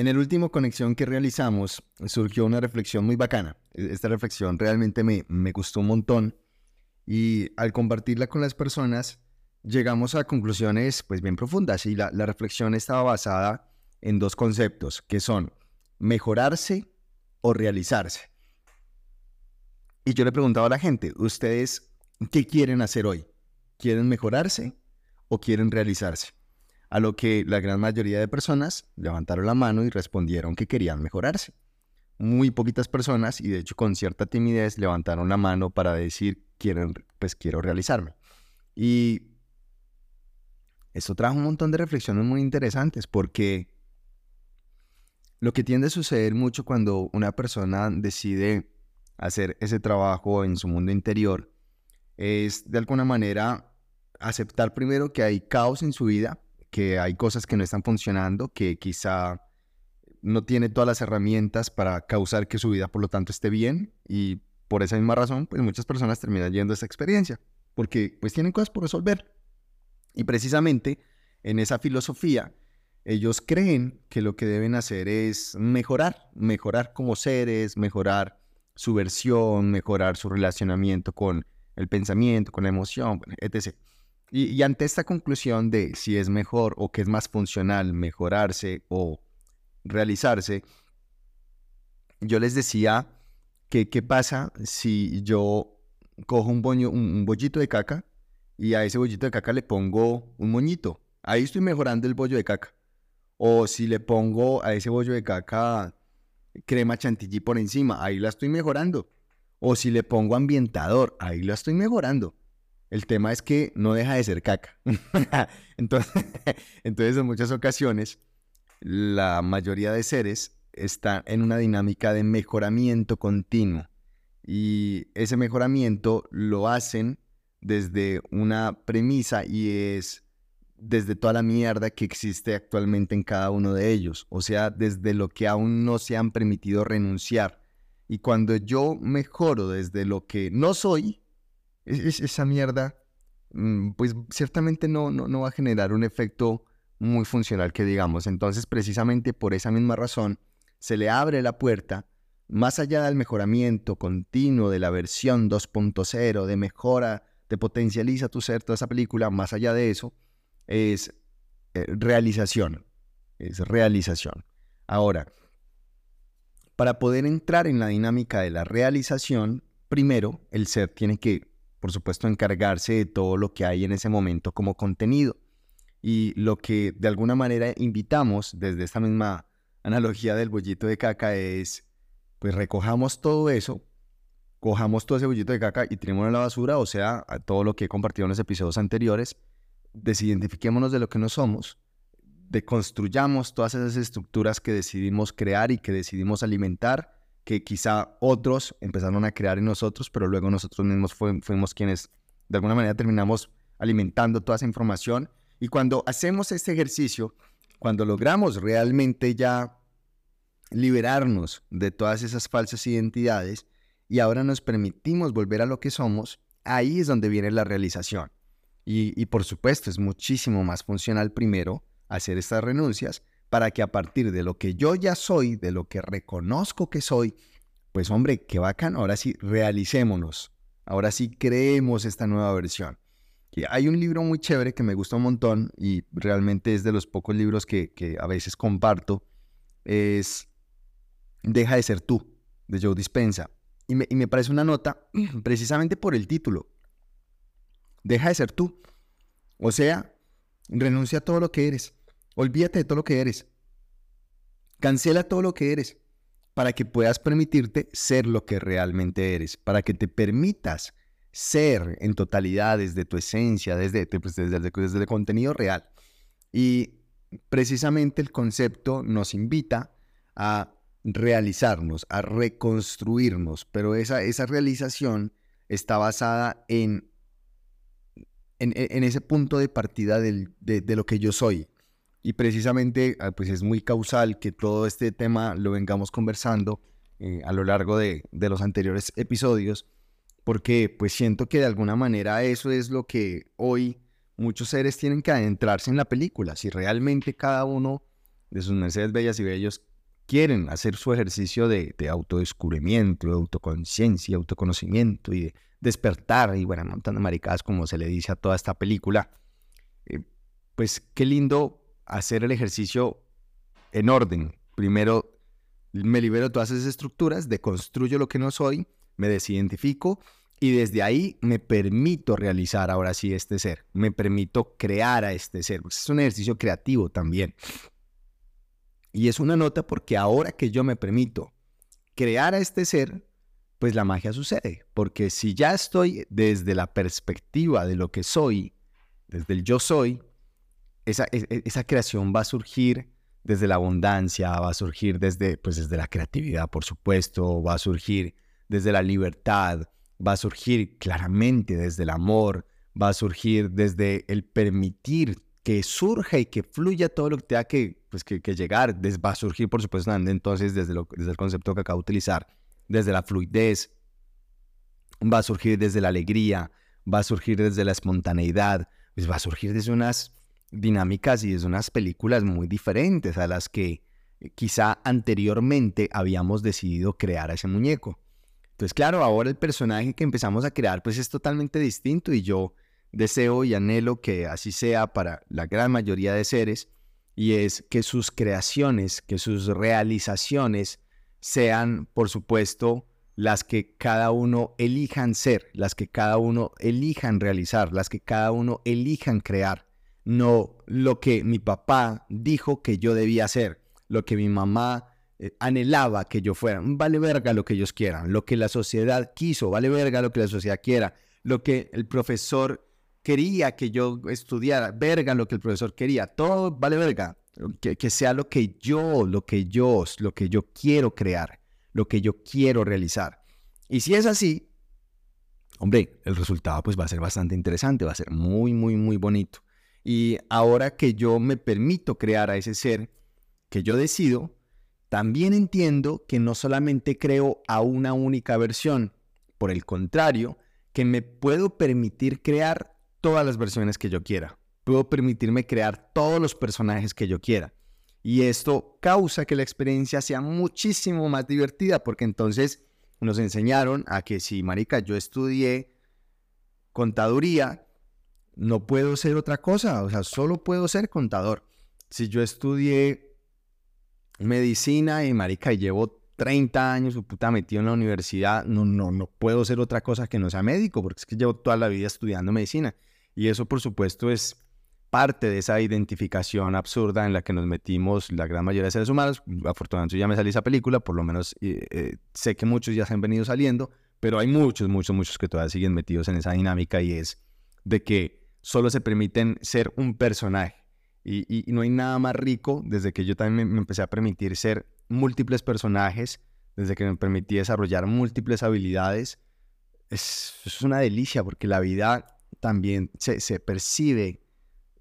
En el último conexión que realizamos surgió una reflexión muy bacana. E-, esta reflexión realmente me, me gustó un montón y al compartirla con las personas llegamos a conclusiones pues bien profundas y la, la reflexión estaba basada en dos conceptos que son mejorarse o realizarse. Y yo le preguntaba a la gente, ¿ustedes qué quieren hacer hoy? ¿Quieren mejorarse o quieren realizarse? A lo que la gran mayoría de personas levantaron la mano y respondieron que querían mejorarse. Muy poquitas personas, y de hecho con cierta timidez, levantaron la mano para decir, quieren, pues quiero realizarme. Y eso trajo un montón de reflexiones muy interesantes porque lo que tiende a suceder mucho cuando una persona decide hacer ese trabajo en su mundo interior es de alguna manera aceptar primero que hay caos en su vida, que hay cosas que no están funcionando, que quizá no tiene todas las herramientas para causar que su vida por lo tanto esté bien y por esa misma razón pues muchas personas terminan yendo a esa experiencia porque pues tienen cosas por resolver y precisamente en esa filosofía ellos creen que lo que deben hacer es mejorar, mejorar como seres, mejorar su versión, mejorar su relacionamiento con el pensamiento, con la emoción, etc. Y, ante esta conclusión de si es mejor o que es más funcional mejorarse o realizarse, yo les decía que qué pasa si yo cojo un, un bollito de caca y a ese bollito de caca le pongo un moñito. Ahí estoy mejorando el bollo de caca. O si le pongo a ese bollo de caca crema chantilly por encima, ahí la estoy mejorando. O si le pongo ambientador, ahí la estoy mejorando. El tema es que no deja de ser caca. entonces, entonces, en muchas ocasiones, la mayoría de seres están en una dinámica de mejoramiento continuo. Y ese mejoramiento lo hacen desde una premisa y es desde toda la mierda que existe actualmente en cada uno de ellos, o sea, desde lo que aún no se han permitido renunciar. Y cuando yo mejoro desde lo que no soy, es, esa mierda, mm, pues ciertamente no, no, no va a generar un efecto muy funcional que digamos. Entonces, precisamente por esa misma razón, se le abre la puerta, más allá del mejoramiento continuo de la versión 2.0, de mejora, te potencializa tu ser, toda esa película, más allá de eso, es eh, realización, es realización. Ahora, para poder entrar en la dinámica de la realización, primero el ser tiene que, por supuesto, encargarse de todo lo que hay en ese momento como contenido. Y lo que de alguna manera invitamos desde esta misma analogía del bollito de caca es, pues recojamos todo eso, cojamos todo ese bollito de caca y tiremos en la basura, o sea, a todo lo que he compartido en los episodios anteriores, desidentifiquémonos de lo que no somos, deconstruyamos todas esas estructuras que decidimos crear y que decidimos alimentar, que quizá otros empezaron a crear en nosotros, pero luego nosotros mismos fuimos quienes de alguna manera terminamos alimentando toda esa información. Y cuando hacemos este ejercicio, cuando logramos realmente ya liberarnos de todas esas falsas identidades y ahora nos permitimos volver a lo que somos, ahí es donde viene la realización. Y, por supuesto, es muchísimo más funcional primero hacer estas renuncias para que a partir de lo que yo ya soy, de lo que reconozco que soy, pues hombre, qué bacán, ahora sí, realicémonos, ahora sí creemos esta nueva versión. Y hay un libro muy chévere que me gusta un montón y realmente es de los pocos libros que, a veces comparto, es Deja de ser tú, de Joe Dispensa. y me parece una nota precisamente por el título. Deja de ser tú. O sea, renuncia a todo lo que eres. Olvídate de todo lo que eres. Cancela todo lo que eres para que puedas permitirte ser lo que realmente eres, para que te permitas ser en totalidad desde tu esencia, desde, pues, desde, desde el contenido real. Y precisamente el concepto nos invita a realizarnos, a reconstruirnos, pero esa, esa realización está basada en en, ese punto de partida de, lo que yo soy. Y precisamente ah, pues es muy causal que todo este tema lo vengamos conversando eh, a lo largo de, los anteriores episodios, porque pues siento que de alguna manera eso es lo que hoy muchos seres tienen que adentrarse en la película. Si realmente cada uno de sus mercedes bellas y bellos quieren hacer su ejercicio de, autodescubrimiento, de autoconciencia, autoconocimiento y de despertar y bueno, de maricadas como se le dice a toda esta película, eh, pues qué lindo hacer el ejercicio en orden. Primero me libero de todas esas estructuras, deconstruyo lo que no soy, me desidentifico y desde ahí me permito realizar ahora sí este ser, me permito crear a este ser. Es un ejercicio creativo también. Y es una nota porque ahora que yo me permito crear a este ser, pues la magia sucede. Porque si ya estoy desde la perspectiva de lo que soy, desde el yo soy, esa, e, e, esa creación va a surgir desde la abundancia, va a surgir desde, pues desde la creatividad, por supuesto, va a surgir desde la libertad, va a surgir claramente desde el amor, va a surgir desde el permitir que surja y que fluya todo lo que tenga que, pues, que, llegar. va a surgir, por supuesto, entonces desde, desde el concepto que acabo de utilizar, desde la fluidez, va a surgir desde la alegría, va a surgir desde la espontaneidad, pues va a surgir desde unas dinámicas y desde unas películas muy diferentes a las que quizá anteriormente habíamos decidido crear a ese muñeco. Entonces, claro, ahora el personaje que empezamos a crear pues es totalmente distinto y yo deseo y anhelo que así sea para la gran mayoría de seres y es que sus creaciones, que sus realizaciones sean, por supuesto, las que cada uno elijan ser, las que cada uno elijan realizar, las que cada uno elijan crear, no lo que mi papá dijo que yo debía hacer, lo que mi mamá eh, anhelaba que yo fuera. Vale verga lo que ellos quieran, lo que la sociedad quiso, vale verga lo que la sociedad quiera, lo que el profesor quería que yo estudiara, verga lo que el profesor quería, todo vale verga, que, que sea lo que yo, lo que yo, lo que yo quiero crear, lo que yo quiero realizar. Y si es así, hombre, el resultado pues va a ser bastante interesante, va a ser muy, muy, muy bonito. Y ahora que yo me permito crear a ese ser que yo decido, también entiendo que no solamente creo a una única versión, por el contrario, que me puedo permitir crear todas las versiones que yo quiera. Puedo permitirme crear todos los personajes que yo quiera. Y esto causa que la experiencia sea muchísimo más divertida, porque entonces nos enseñaron a que si, marica, yo estudié contaduría, no puedo ser otra cosa, o sea, solo puedo ser contador. Si yo estudié medicina y, marica, llevo 30 años, su puta, metido en la universidad, no, no, no puedo ser otra cosa que no sea médico, porque es que llevo toda la vida estudiando medicina. Y eso, por supuesto, es parte de esa identificación absurda en la que nos metimos la gran mayoría de seres humanos. Afortunadamente ya me salí esa película, por lo menos eh, sé que muchos ya se han venido saliendo, pero hay muchos, muchos, muchos que todavía siguen metidos en esa dinámica y es de que solo se permiten ser un personaje. Y, no hay nada más rico desde que yo también me, empecé a permitir ser múltiples personajes, desde que me permití desarrollar múltiples habilidades. Es, es una delicia porque la vida también se, percibe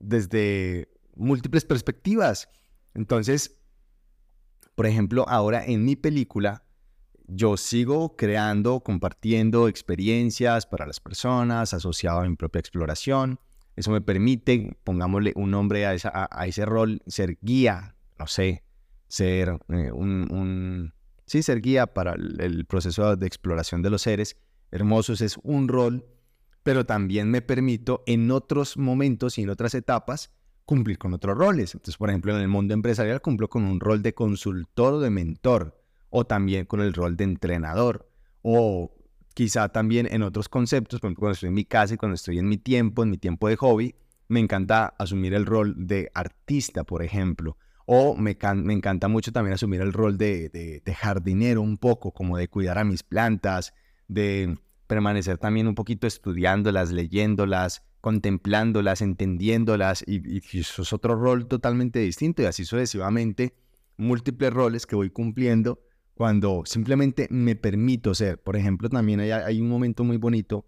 desde múltiples perspectivas. Entonces, por ejemplo, ahora en mi película, yo sigo creando, compartiendo experiencias para las personas, asociado a mi propia exploración. Eso me permite, pongámosle un nombre a, ese rol, ser guía, no sé, ser eh, un, Sí, ser guía para el proceso de exploración de los seres hermosos es un rol pero también me permito en otros momentos y en otras etapas cumplir con otros roles. Entonces, por ejemplo, en el mundo empresarial cumplo con un rol de consultor o de mentor, o también con el rol de entrenador, o quizá también en otros conceptos, por ejemplo, cuando estoy en mi casa y cuando estoy en mi tiempo, en mi tiempo de hobby, me encanta asumir el rol de artista, por ejemplo, o me, me encanta mucho también asumir el rol de, de jardinero un poco, como de cuidar a mis plantas, de permanecer también un poquito estudiándolas, leyéndolas, contemplándolas, entendiéndolas, y, eso es otro rol totalmente distinto, y así sucesivamente, múltiples roles que voy cumpliendo cuando simplemente me permito ser. Por ejemplo, también hay, hay un momento muy bonito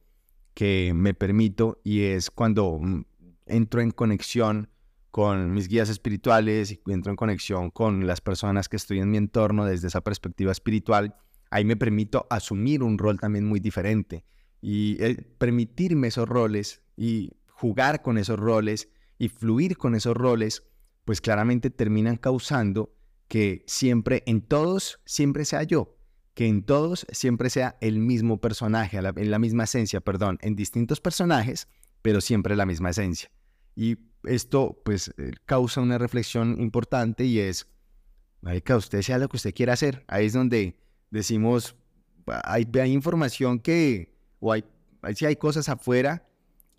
que me permito y es cuando mm, entro en conexión con mis guías espirituales y entro en conexión con las personas que estoy en mi entorno desde esa perspectiva espiritual ahí me permito asumir un rol también muy diferente y eh, permitirme esos roles y jugar con esos roles y fluir con esos roles, pues claramente terminan causando que siempre en todos, siempre sea yo, que en todos siempre sea el mismo personaje, en la misma esencia, perdón, en distintos personajes, pero siempre la misma esencia. Y esto pues eh, causa una reflexión importante y es, que usted sea lo que usted quiera hacer. Ahí es donde decimos, hay, hay información que, o hay, si hay cosas afuera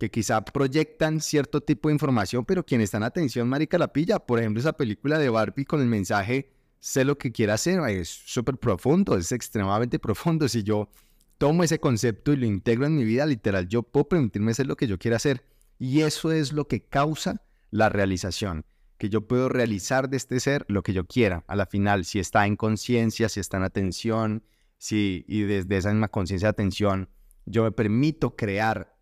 que quizá proyectan cierto tipo de información, pero quien está en atención, marica, la pilla. Por ejemplo, esa película de Barbie con el mensaje, sé lo que quiera hacer, es súper profundo, es extremadamente profundo. Si yo tomo ese concepto y lo integro en mi vida, literal, yo puedo permitirme hacer lo que yo quiera hacer. Y eso es lo que causa la realización, que yo puedo realizar de este ser lo que yo quiera. A la final, si está en conciencia, si está en atención, si, y desde esa misma conciencia de atención, yo me permito crear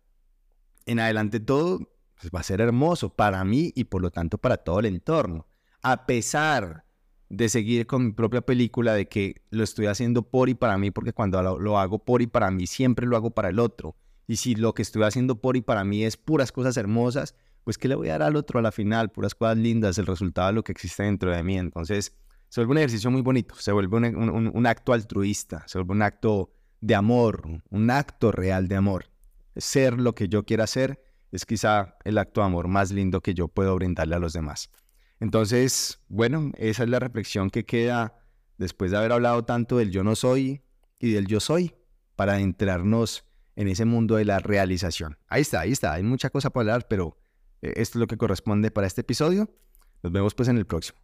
en adelante todo, pues va a ser hermoso para mí y por lo tanto para todo el entorno. A pesar de seguir con mi propia película de que lo estoy haciendo por y para mí, porque cuando lo, hago por y para mí, siempre lo hago para el otro. Y si lo que estoy haciendo por y para mí es puras cosas hermosas, pues ¿qué le voy a dar al otro a la final? Puras cosas lindas, el resultado de lo que existe dentro de mí. Entonces, se vuelve un ejercicio muy bonito, se vuelve un acto altruista, se vuelve un acto de amor, un acto real de amor ser lo que yo quiera ser es quizá el acto de amor más lindo que yo puedo brindarle a los demás. Entonces, bueno, esa es la reflexión que queda después de haber hablado tanto del yo no soy y del yo soy para entrarnos en ese mundo de la realización. Ahí está, ahí está, hay mucha cosa para hablar, pero eh, esto es lo que corresponde para este episodio. Nos vemos pues en el próximo.